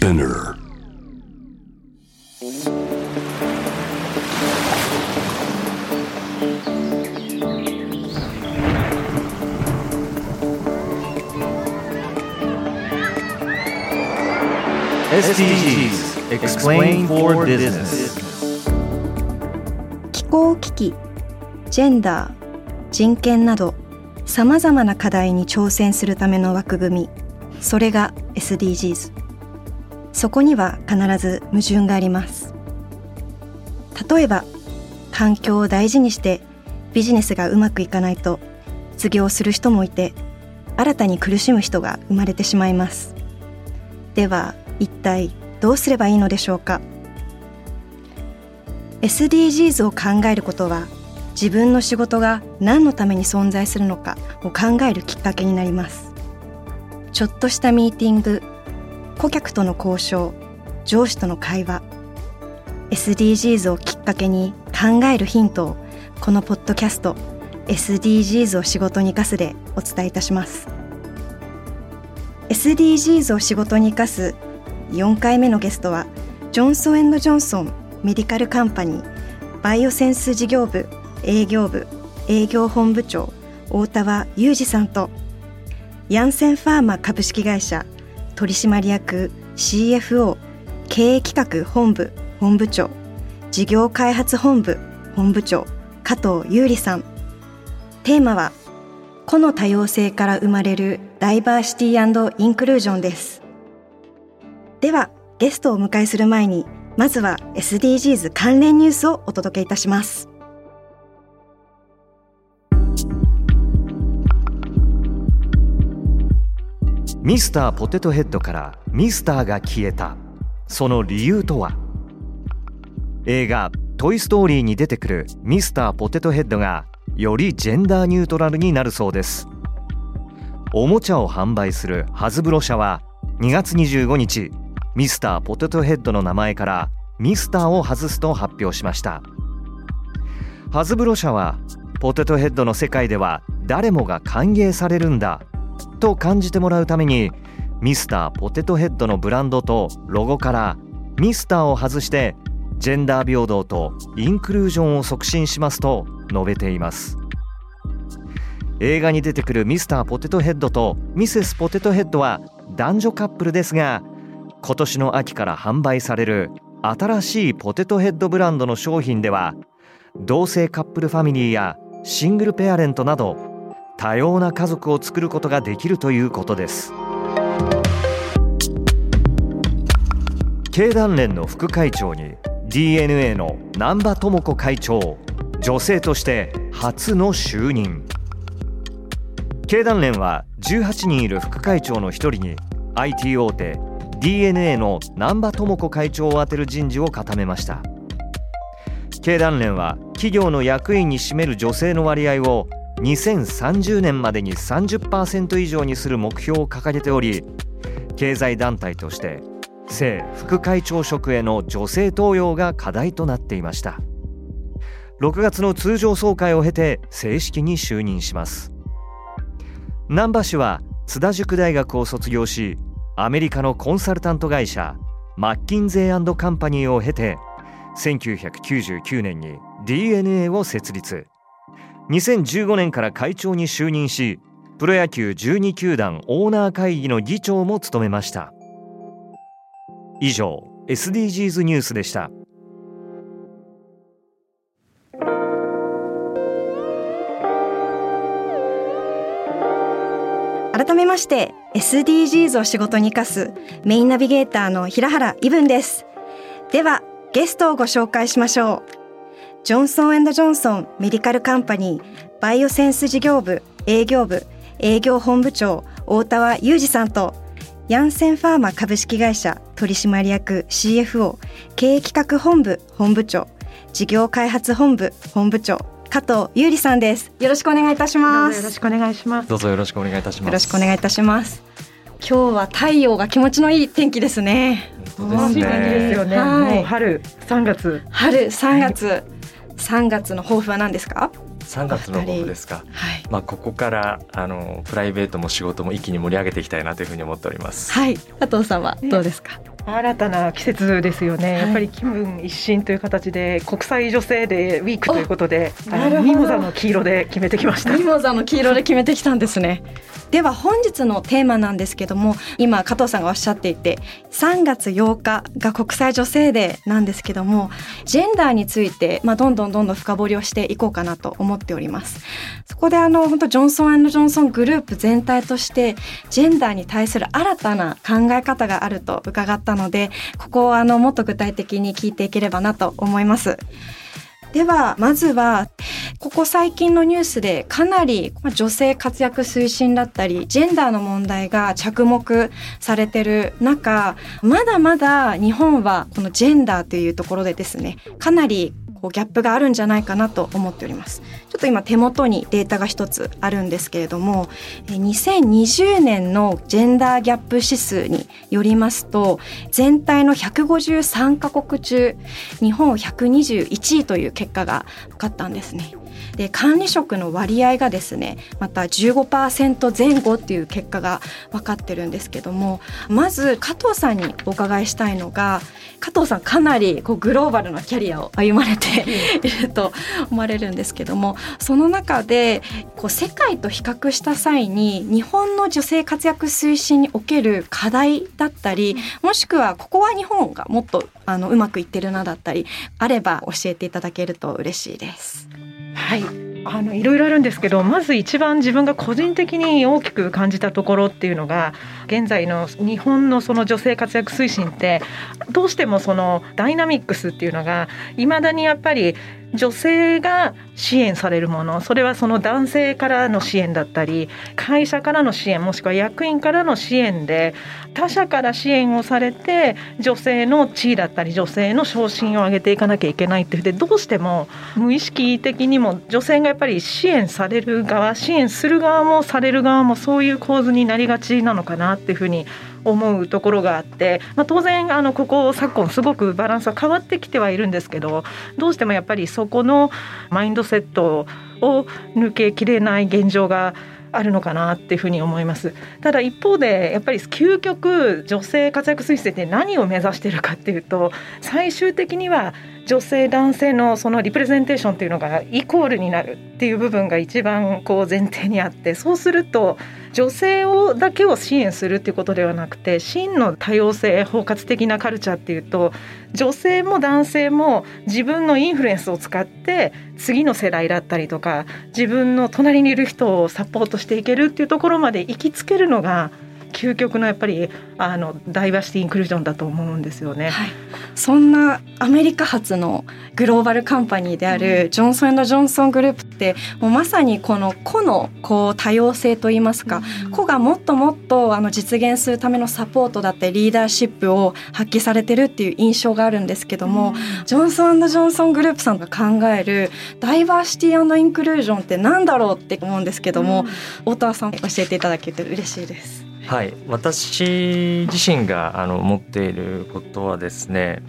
Spinner. SDGs Explain for Business. 気候危機ジェンダー人権などさまざまな課題に挑戦するための枠組み。それが SDGs そこには必ず矛盾があります。例えば環境を大事にしてビジネスがうまくいかないと失業する人もいて新たに苦しむ人が生まれてしまいます。では一体どうすればいいのでしょうか？SDGs を考えることは自分の仕事が何のために存在するのかを考えるきっかけになります。ちょっとしたミーティング顧客との交渉上司との会話 SDGs をきっかけに考えるヒントをこのポッドキャスト SDGs を仕事に生かすでお伝えいたします。SDGs を仕事に生かす4回目のゲストはジョンソンジョンソンメディカルカンパニーバイオセンス事業部営業部営業本部長大田和裕二さんとヤンセンファーマ株式会社取締役 CFO 経営企画本部本部長事業開発本部本部長加藤優里さん。テーマは個の多様性から生まれるダイバーシティインクルージョンです。ではゲストをお迎えする前にまずは SDGs 関連ニュースをお届けいたします。ミスターポテトヘッドからミスターが消えた。その理由とは？映画「トイ・ストーリー」に出てくるミスターポテトヘッドがよりジェンダーニュートラルになるそうです。おもちゃを販売するハズブロ社は2月25日ミスターポテトヘッドの名前からミスターを外すと発表しました。ハズブロ社はポテトヘッドの世界では誰もが歓迎されるんだと感じてもらうためにミスターポテトヘッドのブランドとロゴからミスターを外してジェンダー平等とインクルージョンを促進しますと述べています。映画に出てくるミスターポテトヘッドとミセスポテトヘッドは男女カップルですが今年の秋から販売される新しいポテトヘッドブランドの商品では同性カップルファミリーやシングルペアレントなど多様な家族を作ることができるということです。経団連の副会長に DNA の難波智子会長女性として初の就任。経団連は18人いる副会長の1人に IT 大手 DNA の難波智子会長を充てる人事を固めました。経団連は企業の役員に占める女性の割合を2030年までに30%以上にする目標を掲げており経済団体として正副会長職への女性登用が課題となっていました。6月の通常総会を経て正式に就任します。難波氏は津田塾大学を卒業しアメリカのコンサルタント会社マッキンゼーカンパニーを経て1999年に DNA を設立。2015年から会長に就任しプロ野球12球団オーナー会議の議長も務めました。以上 SDGs ニュースでした。改めまして SDGs を仕事に生かすメインナビゲーターの平原伊文です。ではゲストをご紹介しましょう。ジョンソンジョンソンメディカルカンパニーバイオセンス事業部営業部営業本部長大田和裕二さんとヤンセンファーマ株式会社取締役 CFO 経営企画本部本部長事業開発本部本部長加藤優里さんです。よろしくお願いいたします。よろしくお願いします。どうぞよろしくお願いいたします。よろしくお願いいたします。今日は太陽が気持ちのいい天気ですね。本当ですね。ですよね、はい、もう春3月。春3月、はい、3月の抱負は何ですか？3月の抱負ですか、はい、まあここからあのプライベートも仕事も一気に盛り上げていきたいなというふうに思っております。はい。加藤さんはどうですか、新たな季節ですよね、はい、やっぱり気分一新という形で国際女性デーウィークということでミモザの黄色で決めてきました。ミモザの黄色で決めてきたんですね。では本日のテーマなんですけども今加藤さんがおっしゃっていて3月8日が国際女性デーなんですけどもジェンダーについて、まあ、どんどんどんどん深掘りをしていこうかなと思っております。そこであの本当ジョンソンジョンソングループ全体としてジェンダーに対する新たな考え方があると伺ったのでここをあのもっと具体的に聞いていければなと思います。ではまずはここ最近のニュースでかなり女性活躍推進だったりジェンダーの問題が着目されてる中まだまだ日本はこのジェンダーというところでですねかなりこうギャップがあるんじゃないかなと思っております。ちょっと今手元にデータが一つあるんですけれども2020年のジェンダーギャップ指数によりますと全体の153カ国中日本121位という結果が分かったんですね。で管理職の割合がですねまた15%前後っていう結果が分かってるんですけどもまず加藤さんにお伺いしたいのが加藤さんかなりこうグローバルなキャリアを歩まれていると思われるんですけどもその中でこう世界と比較した際に日本の女性活躍推進における課題だったりもしくはここは日本がもっとあのうまくいってるなだったりあれば教えていただけると嬉しいです。はい。あのいろいろあるんですけどまず一番自分が個人的に大きく感じたところっていうのが現在の日本のその女性活躍推進ってどうしてもそのダイナミックスっていうのがいまだにやっぱり女性が支援されるものそれはその男性からの支援だったり会社からの支援もしくは役員からの支援で他者から支援をされて女性の地位だったり女性の昇進を上げていかなきゃいけないっていうでどうしても無意識的にも女性がやっぱり支援される側支援する側もされる側もそういう構図になりがちなのかなっていうふうに思うところがあって、まあ、当然あのここ昨今すごくバランスは変わってきてはいるんですけどどうしてもやっぱりそこのマインドセットを抜けきれない現状があるのかなっていうふうに思います。ただ一方でやっぱり究極女性活躍推進って何を目指しているかっていうと最終的には女性男性のそのリプレゼンテーションっていうのがイコールになるっていう部分が一番こう前提にあってそうすると女性をだけを支援するっていうことではなくて真の多様性包括的なカルチャーっていうと女性も男性も自分のインフルエンスを使って次の世代だったりとか自分の隣にいる人をサポートしていけるっていうところまで行きつけるのが究極のやっぱりあのダイバーシティインクルージョンだと思うんですよね。はい、そんなアメリカ発のグローバルカンパニーであるジョンソンジョンソングループってもうまさにこの個のこう多様性といいますか、うん、個がもっともっとあの実現するためのサポートだったりリーダーシップを発揮されてるっていう印象があるんですけども、うん、ジョンソンジョンソングループさんが考えるダイバーシティインクルージョンってなんだろうって思うんですけども、うん、大田さん教えていただけて嬉しいです。はい私自身があの持っていることはですね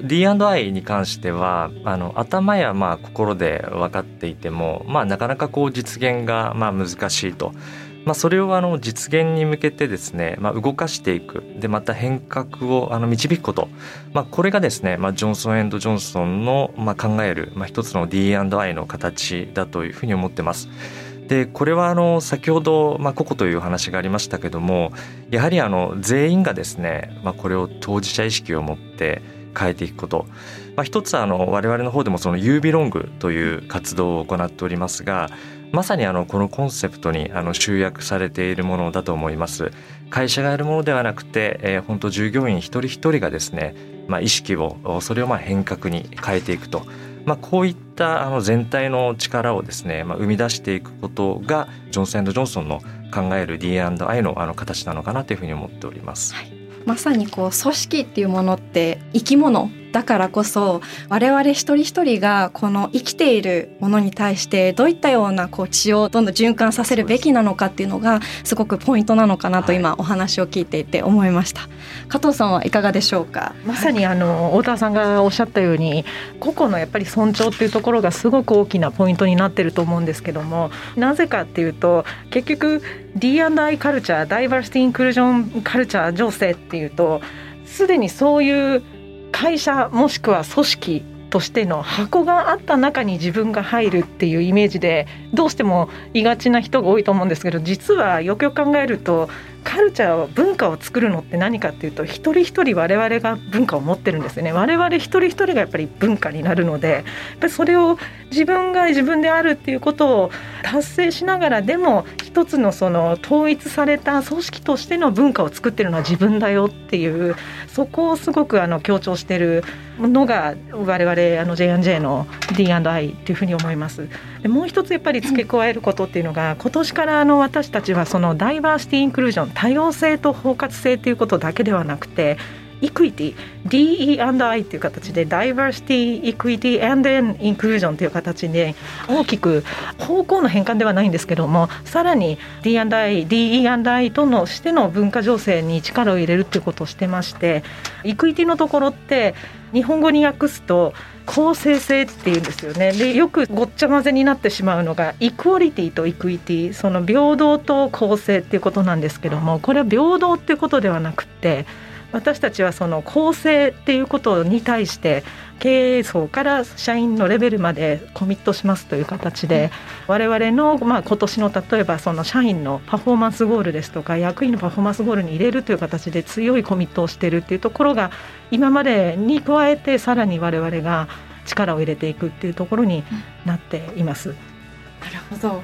D&I に関してはあの頭やまあ心で分かっていても、まあ、なかなかこう実現がまあ難しいと。まあ、それをあの実現に向けてですね、まあ、動かしていくでまた変革をあの導くこと、まあ、これがですね、まあ、ジョンソンジョンソンのまあ考える、まあ、一つの D&I の形だというふうに思ってます。でこれはあの先ほど、まあ、個々という話がありましたけどもやはりあの全員がですね、まあ、これを当事者意識を持って変えていくこと、まあ、一つあの我々の方でもその u ビロングという活動を行っておりますがまさにあのこのコンセプトにあの集約されているものだと思います。会社がやるものではなくて、えー、本当従業員一人一人がですね、まあ、意識をそれをまあ変革に変えていくと。まあ、こういったあの全体の力をですね、まあ、生み出していくことがジョンソンジョンソンの考える D&I のあの形なのかなというふうに思っております。はい、まさにこう組織っていうものって生き物だからこそ我々一人一人がこの生きているものに対してどういったようなこう血をどんどん循環させるべきなのかっていうのがすごくポイントなのかなと今お話を聞いていて思いました、はい、加藤さんはいかがでしょうか？まさにあの太田さんがおっしゃったように個々のやっぱり尊重っていうところがすごく大きなポイントになってると思うんですけどもなぜかっていうと結局 D&I カルチャーダイバーシティインクルージョンカルチャー情勢っていうとすでにそういう会社もしくは組織としての箱があった中に自分が入るっていうイメージでどうしてもいがちな人が多いと思うんですけど実はよくよく考えるとカルチャー文化を作るのって何かっていうと一人一人我々が文化を持ってるんですよね我々一人一人がやっぱり文化になるのでやっぱりそれを自分が自分であるっていうことを達成しながらでも一つのその統一された組織としての文化を作ってるのは自分だよっていうそこをすごくあの強調してるのが我々あの J&J の D&I っていうふうに思います。でもう一つやっぱり付け加えることっていうのが今年からあの私たちはそのダイバーシティインクルージョン多様性と包括性ということだけではなくてequity DE&I という形でダイバーシティ、イクイティ and i インクルージョンという形で大きく方向の変換ではないんですけどもさらに D&I、DE&I とのしての文化醸成に力を入れるということをしてまして equity のところって日本語に訳すと公正性っていうんですよね。でよくごっちゃ混ぜになってしまうのが equality と equity その平等と公正っていうことなんですけどもこれは平等っていうことではなくて私たちはその公正っていうことに対して経営層から社員のレベルまでコミットしますという形で我々のまあ今年の例えばその社員のパフォーマンスゴールですとか役員のパフォーマンスゴールに入れるという形で強いコミットをしているっていうところが今までに加えてさらに我々が力を入れていくっていうところになっています。なるほど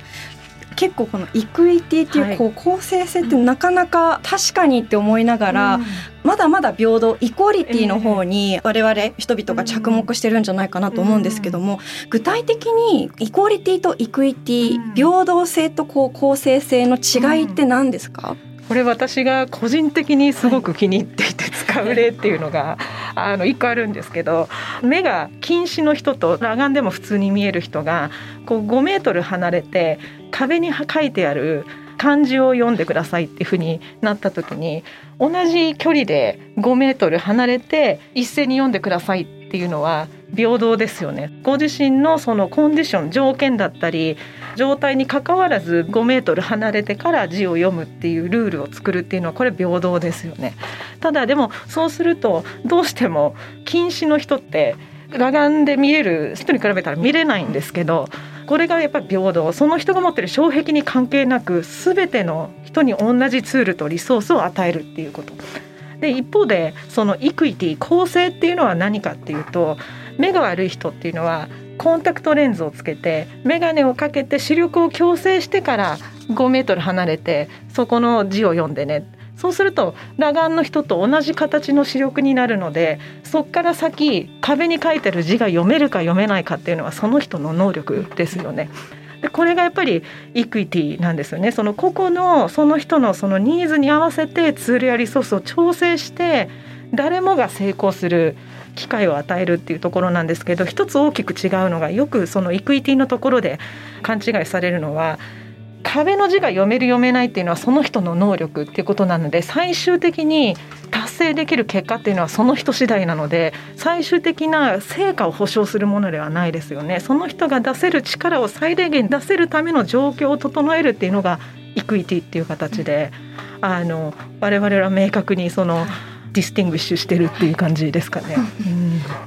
結構このイクイティっていうこう公正性ってなかなか確かにって思いながら、まだまだ平等イコーリティの方に我々人々が着目してるんじゃないかなと思うんですけども、具体的にイコーリティとイクイティ、平等性とこう公正性の違いって何ですか、これ私が個人的にすごく気に入っていて使う例っていうのが、あの一個あるんですけど目が近視の人と裸眼でも普通に見える人がこう5メートル離れて壁に書いてある漢字を読んでくださいっていうふうになった時に同じ距離で5メートル離れて一斉に読んでくださいっていうのは平等ですよね。ご自身のそのコンディション条件だったり状態にかかわらず5メートル離れてから字を読むっていうルールを作るっていうのはこれ平等ですよね。ただでもそうするとどうしても近視の人って裸眼で見える人に比べたら見れないんですけどこれがやっぱり平等その人が持ってる障壁に関係なく全ての人に同じツールとリソースを与えるっていうこと。で一方でそのイクイティ公正っていうのは何かっていうと目が悪い人っていうのはコンタクトレンズをつけて眼鏡をかけて視力を矯正してから5メートル離れてそこの字を読んでねそうすると裸眼の人と同じ形の視力になるのでそこから先壁に書いてる字が読めるか読めないかっていうのはその人の能力ですよね。でこれがやっぱりイクイティなんですよねその個々のその人のそのニーズに合わせてツールやリソースを調整して誰もが成功する機会を与えるっていうところなんですけど一つ大きく違うのがよくそのイクイティのところで勘違いされるのは壁の字が読める読めないっていうのはその人の能力っていうことなので最終的に達成できる結果っていうのはその人次第なので最終的な成果を保証するものではないですよね。その人が出せる力を最大限出せるための状況を整えるっていうのがequity っていう形であの我々は明確にその distinguish してるっていう感じですかね。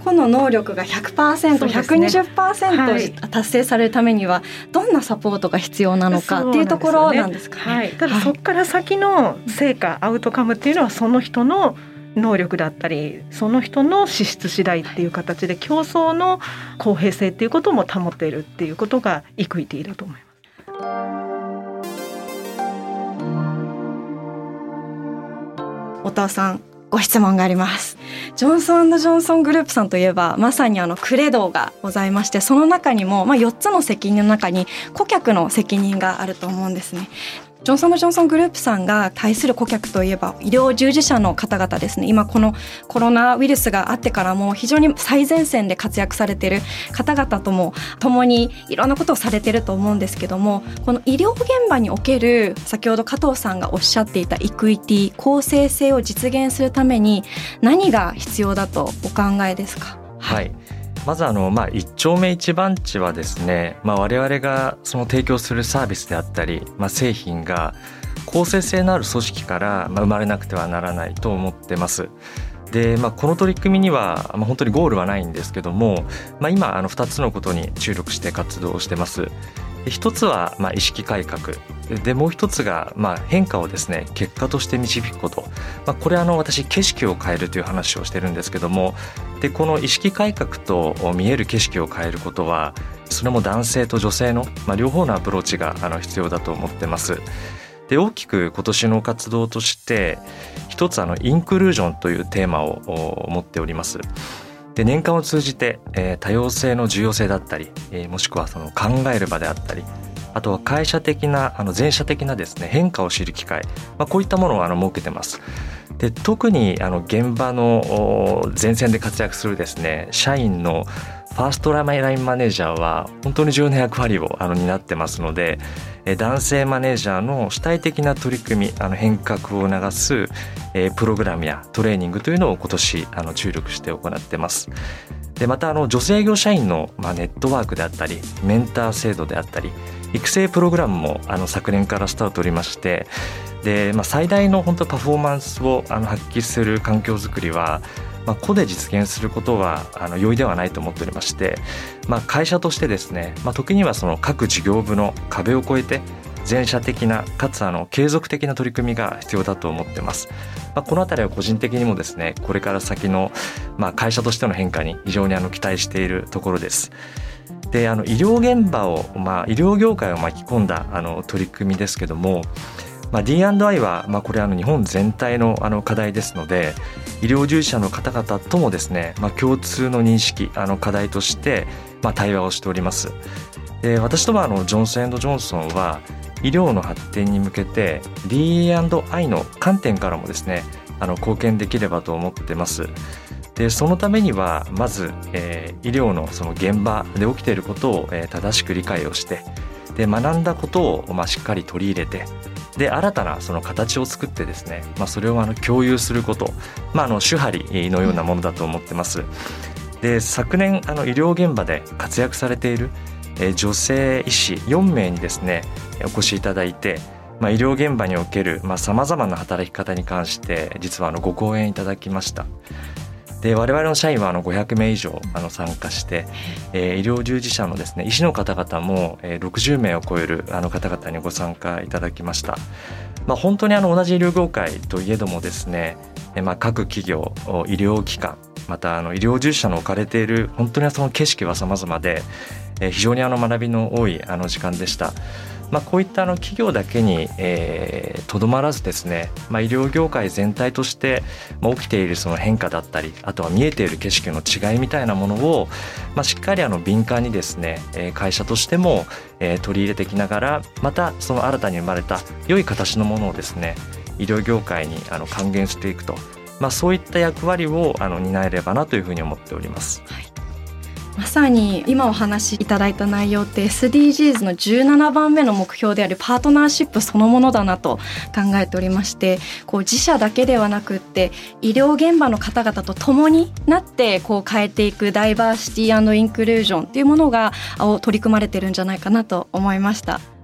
この能力が 100%120% 達成されるためにはどんなサポートが必要なのかっていうところなんですかね。はい、ただそこから先の成果、アウトカムっていうのはその人の能力だったりその人の資質次第っていう形で競争の公平性っていうことも保っているっていうことが equityィだと思います。お父さんご質問があります。ジョンソンジョンソングループさんといえばまさにあのクレドがございましてその中にも、まあ、4つの責任の中に顧客の責任があると思うんですね。ジョンソン・ジョンソングループさんが対する顧客といえば医療従事者の方々ですね。今このコロナウイルスがあってからも非常に最前線で活躍されてる方々とも共にいろんなことをされてると思うんですけどもこの医療現場における先ほど加藤さんがおっしゃっていたイクイティ公正性を実現するために何が必要だとお考えですか？はい。まずあの、まあ、一丁目一番地はですね、まあ、我々がその提供するサービスであったり、まあ、製品が公正性のある組織から生まれなくてはならないと思ってます。で、まあ、この取り組みには、まあ、本当にゴールはないんですけども、まあ、今あの2つのことに注力して活動してます。一つはまあ意識改革でもう一つがまあ変化をですね結果として導くこと、まあ、これあの私景色を変えるという話をしてるんですけどもでこの意識改革と見える景色を変えることはそれも男性と女性の、まあ、両方のアプローチがあの必要だと思ってます。で大きく今年の活動として一つあのインクルージョンというテーマを持っております。で年間を通じて、えー、多様性の重要性だったり、えー、もしくはその考える場であったりあとは会社的なあの前者的なですね変化を知る機会、まあ、こういったものをあの設けてます。で特にあの現場の前線で活躍するですね社員のファーストラインマネージャーは本当に重要な役割をあの担ってますので男性マネージャーの主体的な取り組みあの変革を促すプログラムやトレーニングというのを今年あの注力して行ってます。でまたあの女性業社員の、まあ、ネットワークであったりメンター制度であったり育成プログラムもあの昨年からスタートをおりましてで、まあ、最大の本当パフォーマンスをあの発揮する環境づくりはまあ、個で実現することはあの容易ではないと思っておりまして、まあ、会社としてですね、まあ、時にはその各事業部の壁を越えて全社的なかつあの継続的な取り組みが必要だと思ってます。まあ、この辺りは個人的にもですねこれから先の、まあ、会社としての変化に非常にあの期待しているところです。であの医療現場を、まあ、医療業界を巻き込んだあの取り組みですけどもまあ、D&I は、まあ、これあの日本全体のあの課題ですので医療従事者の方々ともですね、まあ、共通の認識あの課題として、まあ、対話をしております。で私どもあのジョンソンジョンソンは医療の発展に向けて D&I の観点からもですねあの貢献できればと思ってます。でそのためにはまず、えー、医療のその現場で起きていることを、えー、正しく理解をしてで学んだことを、まあ、しっかり取り入れてで新たなその形を作ってですね、まあ、それをあの共有すること、まあ、あの手張りのようなものだと思ってます。で昨年あの医療現場で活躍されている女性医師4名にですねお越しいただいて、まあ、医療現場におけるさまざ、まな働き方に関して実はあのご講演いただきました。で我々の社員はあの500名以上あの参加して、えー、医療従事者のですね医師の方々も、え、60名を超えるあの方々にご参加いただきました。まあ、本当にあの同じ医療業界といえどもですね、え、まあ各企業医療機関またあの医療従事者の置かれている本当にその景色は様々で、えー、非常にあの学びの多いあの時間でした。まあ、こういったあの企業だけにとど、えー、まらずですね、まあ、医療業界全体として、まあ、起きているその変化だったりあとは見えている景色の違いみたいなものを、まあ、しっかりあの敏感にですね会社としても取り入れていきながらまたその新たに生まれた良い形のものをですね医療業界にあの還元していくと、まあ、そういった役割をあの担えればなというふうに思っております。はいまさに今お話しいただいた内容って SDGs の17番目の目標であるパートナーシップそのものだなと考えておりましてこう自社だけではなくって医療現場の方々と共になってこう変えていくダイバーシティインクルージョンっていうものが取り組まれてるんじゃないかなと思いました。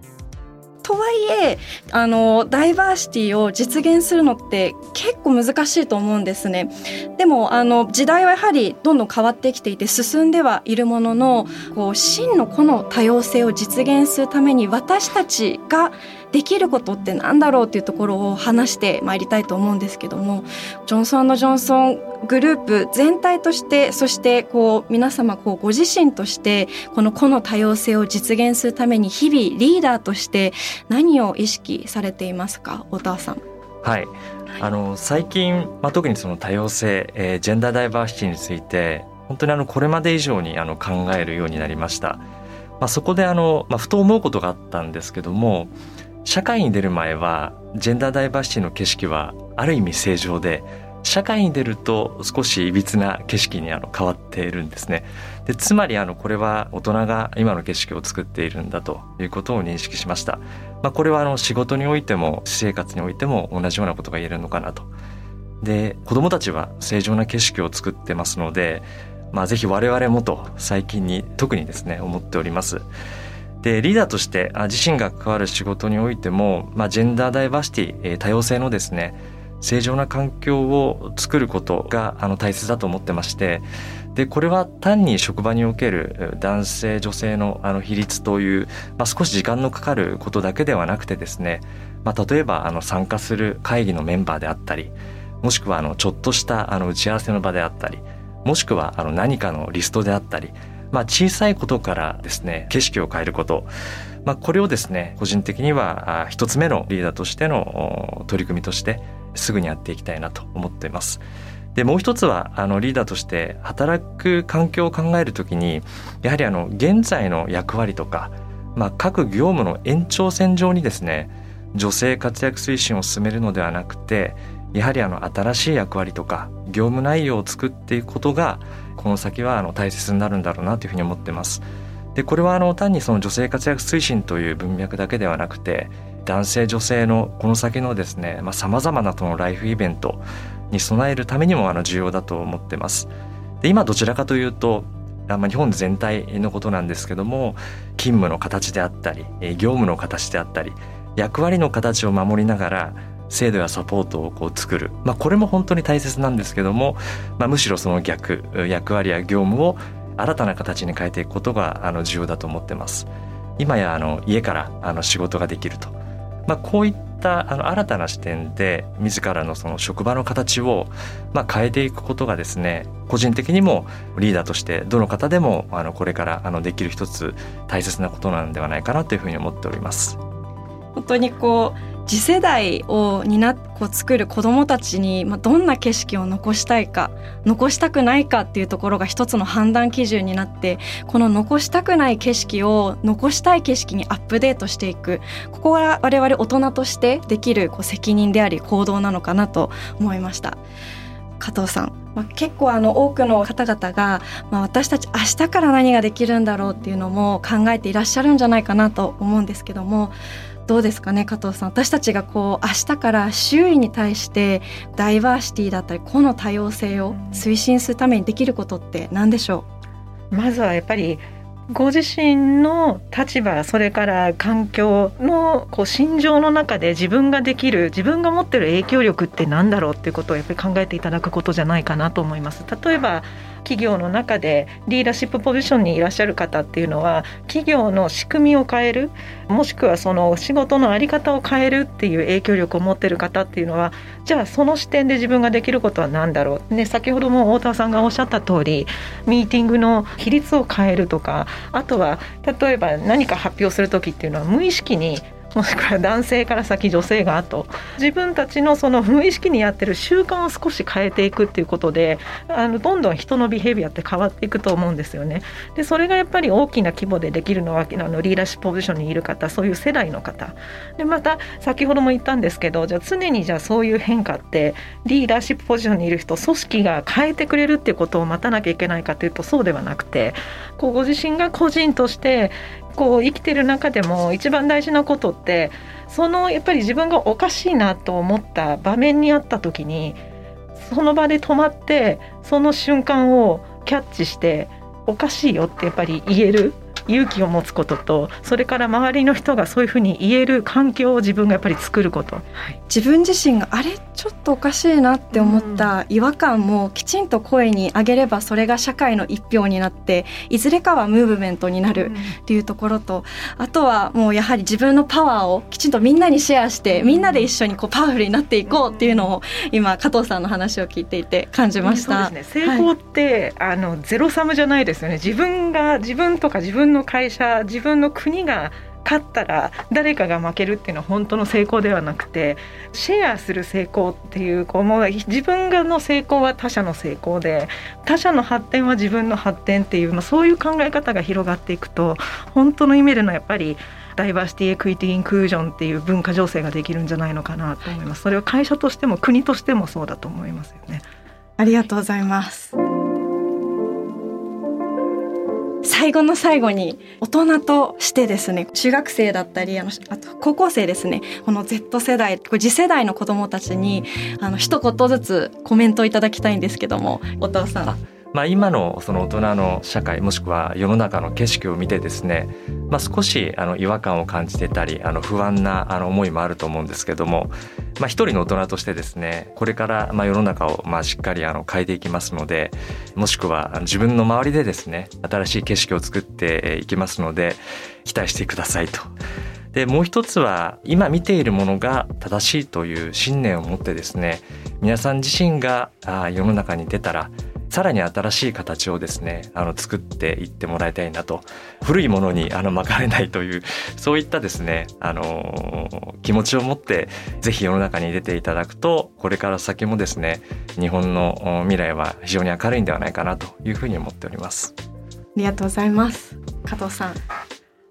とはいえあのダイバーシティを実現するのって結構難しいと思うんですね。でもあの時代はやはりどんどん変わってきていて進んではいるもののこう真のこの多様性を実現するために私たちができることってなんだろうっていうところを話してまいりたいと思うんですけどもジョンソンジョンソングループ全体としてそしてこう皆様こうご自身としてこの個の多様性を実現するために日々リーダーとして何を意識されていますか？太田さん。はい、あの最近、まあ、特にその多様性、えー、ジェンダーダイバーシティについて本当にあのこれまで以上にあの考えるようになりました。まあ、そこであの、まあ、ふと思うことがあったんですけども社会に出る前はジェンダーダイバーシティの景色はある意味正常で社会に出ると少しいびつな景色にあの変わっているんですね。でつまりあのこれは大人が今の景色を作っているんだということを認識しました、まあ、これはあの仕事においても私生活においても同じようなことが言えるのかなと。で子どもたちは正常な景色を作ってますので、まあ、ぜひ我々もと最近に特にですね思っております。でリーダーとして自身が関わる仕事においても、まあ、ジェンダーダイバーシティ多様性のですね正常な環境を作ることがあの大切だと思ってましてでこれは単に職場における男性女性のあの比率という、まあ、少し時間のかかることだけではなくてですね、まあ、例えばあの参加する会議のメンバーであったりもしくはあのちょっとしたあの打ち合わせの場であったりもしくはあの何かのリストであったり、まあ、小さいことからですね景色を変えること、まあ、これをですね個人的には一つ目のリーダーとしての取り組みとしてすぐにやっていきたいなと思っています。でもう一つはあのリーダーとして働く環境を考えるときにやはりあの現在の役割とか、まあ、各業務の延長線上にですね女性活躍推進を進めるのではなくてやはりあの新しい役割とか業務内容を作っていくことがこの先はあの大切になるんだろうなというふうに思ってます。でこれはあの単にその女性活躍推進という文脈だけではなくて男性女性のこの先のですねさまざ、まなそのライフイベントに備えるためにもあの重要だと思ってます。で今どちらかというとま、日本全体のことなんですけども勤務の形であったり業務の形であったり役割の形を守りながら制度やサポートをこう作る、まあ、これも本当に大切なんですけども、まあ、むしろその逆役割や業務を新たな形に変えていくことがあの重要だと思ってます。今やあの家からあの仕事ができると、まあ、こういったあの新たな視点で自らのその職場の形をまあ変えていくことがですね個人的にもリーダーとしてどの方でもあのこれからあのできる一つ大切なことなんではないかなというふうに思っております。本当にこう次世代を担こう作る子どもたちに、まあ、どんな景色を残したいか残したくないかっていうところが一つの判断基準になってこの残したくない景色を残したい景色にアップデートしていくここは我々大人としてできるこう責任であり行動なのかなと思いました。加藤さん、まあ、結構あの多くの方々が、まあ、私たち明日から何ができるんだろうっていうのも考えていらっしゃるんじゃないかなと思うんですけどもどうですかね加藤さん。私たちがこう明日から周囲に対してダイバーシティだったり個の多様性を推進するためにできることって何でしょう？まずはやっぱりご自身の立場それから環境のこう心情の中で自分ができる自分が持ってる影響力って何だろうっていうことをやっぱり考えていただくことじゃないかなと思います。例えば企業の中でリーダーシップポジションにいらっしゃる方っていうのは企業の仕組みを変えるもしくはその仕事の在り方を変えるっていう影響力を持ってる方っていうのはじゃあその視点で自分ができることは何だろう、ね、先ほども太田さんがおっしゃった通りミーティングの比率を変えるとかあとは例えば何か発表する時っていうのは無意識にもしくは男性から先女性が後自分たちのその無意識にやってる習慣を少し変えていくっていうことであのどんどん人のビヘイビアって変わっていくと思うんですよね。でそれがやっぱり大きな規模でできるのはあのリーダーシップポジションにいる方そういう世代の方でまた先ほども言ったんですけどじゃあ常にじゃあそういう変化ってリーダーシップポジションにいる人組織が変えてくれるっていうことを待たなきゃいけないかというとそうではなくてこうご自身が個人としてこう生きてる中でも一番大事なことってそのやっぱり自分がおかしいなと思った場面にあった時にその場で止まってその瞬間をキャッチしておかしいよってやっぱり言える勇気を持つこととそれから周りの人がそういうふうに言える環境を自分がやっぱり作ること、はい、自分自身があれちょっとおかしいなって思った違和感もきちんと声に上げればそれが社会の一票になっていずれかはムーブメントになるっていうところとあとはもうやはり自分のパワーをきちんとみんなにシェアしてみんなで一緒にこうパワフルになっていこうっていうのを今加藤さんの話を聞いていて感じました。ね、成功って、はい、あのゼロサムじゃないですよね。自分が自分とか自分の会社自分の国が勝ったら誰かが負けるっていうのは本当の成功ではなくてシェアする成功っていうこうもう自分がの成功は他者の成功で他者の発展は自分の発展っていう、まあ、そういう考え方が広がっていくと本当の意味でのやっぱりダイバーシティエクイティインクルージョンっていう文化情勢ができるんじゃないのかなと思います。それは会社としても国としてもそうだと思いますよね。ありがとうございます。最後の最後に大人としてですね中学生だったりあのあと高校生ですねこの Z 世代次世代の子どもたちにあの一言ずつコメントをいただきたいんですけどもお父さん。まあ、今のその大人の社会もしくは世の中の景色を見てですね、まあ、少しあの違和感を感じてたりあの不安なあの思いもあると思うんですけども、まあ、一人の大人としてですねこれからまあ世の中をまあしっかりあの変えていきますのでもしくは自分の周りでですね新しい景色を作っていきますので期待してくださいと。でもう一つは今見ているものが正しいという信念を持ってですね皆さん自身が世の中に出たらさらに新しい形をですねあの作っていってもらいたいなと。古いものにあの巻かれないというそういったですねあの気持ちを持ってぜひ世の中に出ていただくとこれから先もですね日本の未来は非常に明るいんではないかなというふうに思っております。ありがとうございます。加藤さん。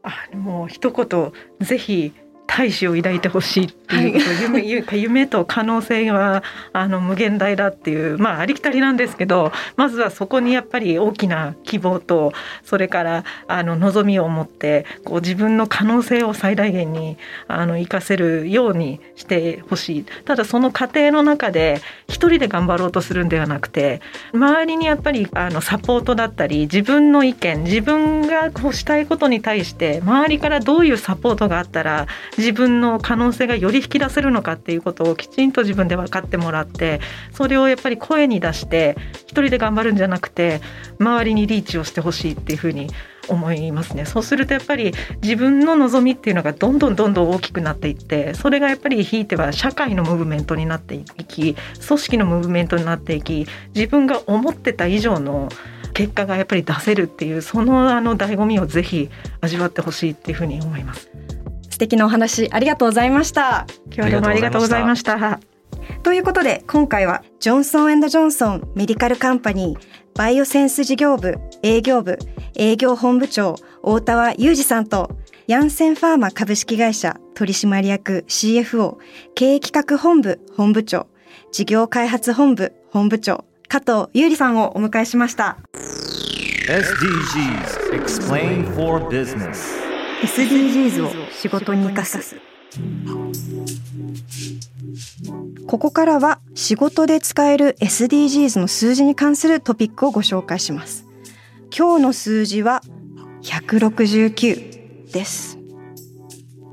あもう一言ぜひ大志を抱いてほしいっていうこと、はい、夢夢と可能性はあの無限大だっていうまあありきたりなんですけどまずはそこにやっぱり大きな希望とそれからあの望みを持ってこう自分の可能性を最大限にあの活かせるようにしてほしい。ただその過程の中で一人で頑張ろうとするんではなくて周りにやっぱりあのサポートだったり自分の意見自分がこうしたいことに対して周りからどういうサポートがあったら自分の可能性がより引き出せるのかっていうことをきちんと自分で分かってもらってそれをやっぱり声に出して一人で頑張るんじゃなくて周りにリーチをしてほしいっていうふうに思いますねそうするとやっぱり自分の望みっていうのがどんどんどんどん大きくなっていってそれがやっぱりひいては社会のムーブメントになっていき組織のムーブメントになっていき自分が思ってた以上の結果がやっぱり出せるっていうそのあの醍醐味をぜひ味わってほしいっていうふうに思います。敵なお話ありがとうございました。今日はどうもありがとうございました。ということで今回はジョンソンジョンソンメディカルカンパニーバイオセンス事業部営業部営業本部長大田和裕二さんとヤンセンファーマ株式会社取締役 CFO 経営企画本部本部長事業開発本部本部長加藤優里さんをお迎えしました。SDGs Explain for Business SDGs を仕事に生かす。ここからは仕事で使える SDGs の数字に関するトピックをご紹介します。今日の数字は169です。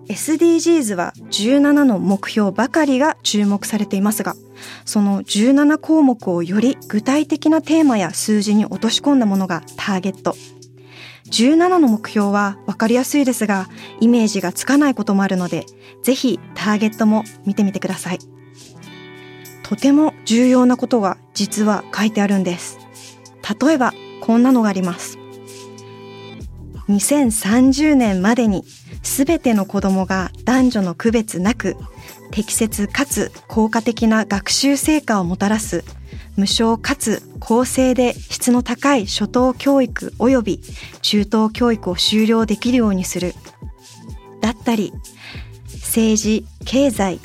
SDGs は17の目標ばかりが注目されていますがその17項目をより具体的なテーマや数字に落とし込んだものがターゲット。17の目標は分かりやすいですが、イメージがつかないこともあるので、ぜひターゲットも見てみてください。とても重要なことが実は書いてあるんです。例えば、こんなのがあります。2030年までに全ての子供が男女の区別なく適切かつ効果的な学習成果をもたらす無償かつ公正で質の高い初等教育及び中等教育を修了できるようにする。だったり、政治、経済、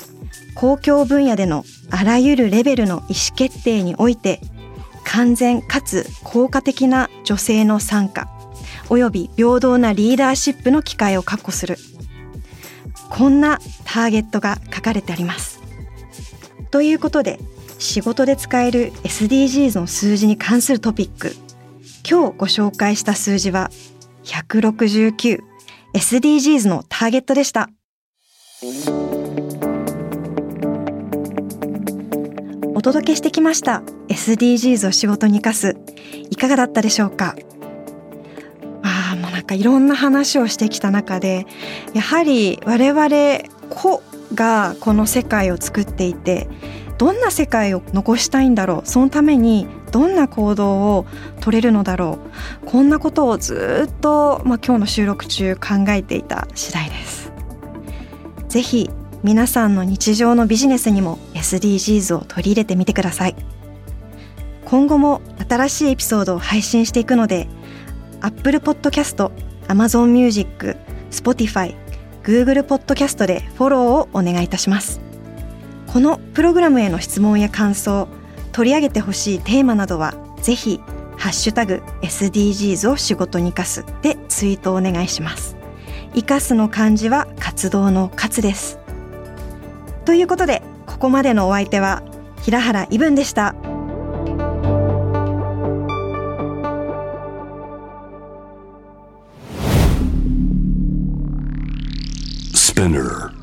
公共分野でのあらゆるレベルの意思決定において、完全かつ効果的な女性の参加、及び平等なリーダーシップの機会を確保する。こんなターゲットが書かれてあります。ということで、仕事で使える SDGs の数字に関するトピック。今日ご紹介した数字は 169SDGs のターゲットでした。お届けしてきました SDGs を仕事に生かすいかがだったでしょうか。ああもうなんかいろんな話をしてきた中でやはり我々個がこの世界を作っていてどんな世界を残したいんだろう？そのためにどんな行動を取れるのだろう？こんなことをずっと、まあ、今日の収録中考えていた次第です。ぜひ皆さんの日常のビジネスにも SDGs を取り入れてみてください。今後も新しいエピソードを配信していくので Apple Podcast、Amazon Music、Spotify、Google Podcast でフォローをお願いいたします。このプログラムへの質問や感想取り上げてほしいテーマなどはぜひハッシュタグ SDGs を仕事に生かすでツイートお願いします。生かすの漢字は活動の活です。ということでここまでのお相手は平原イブンでした。スピンナー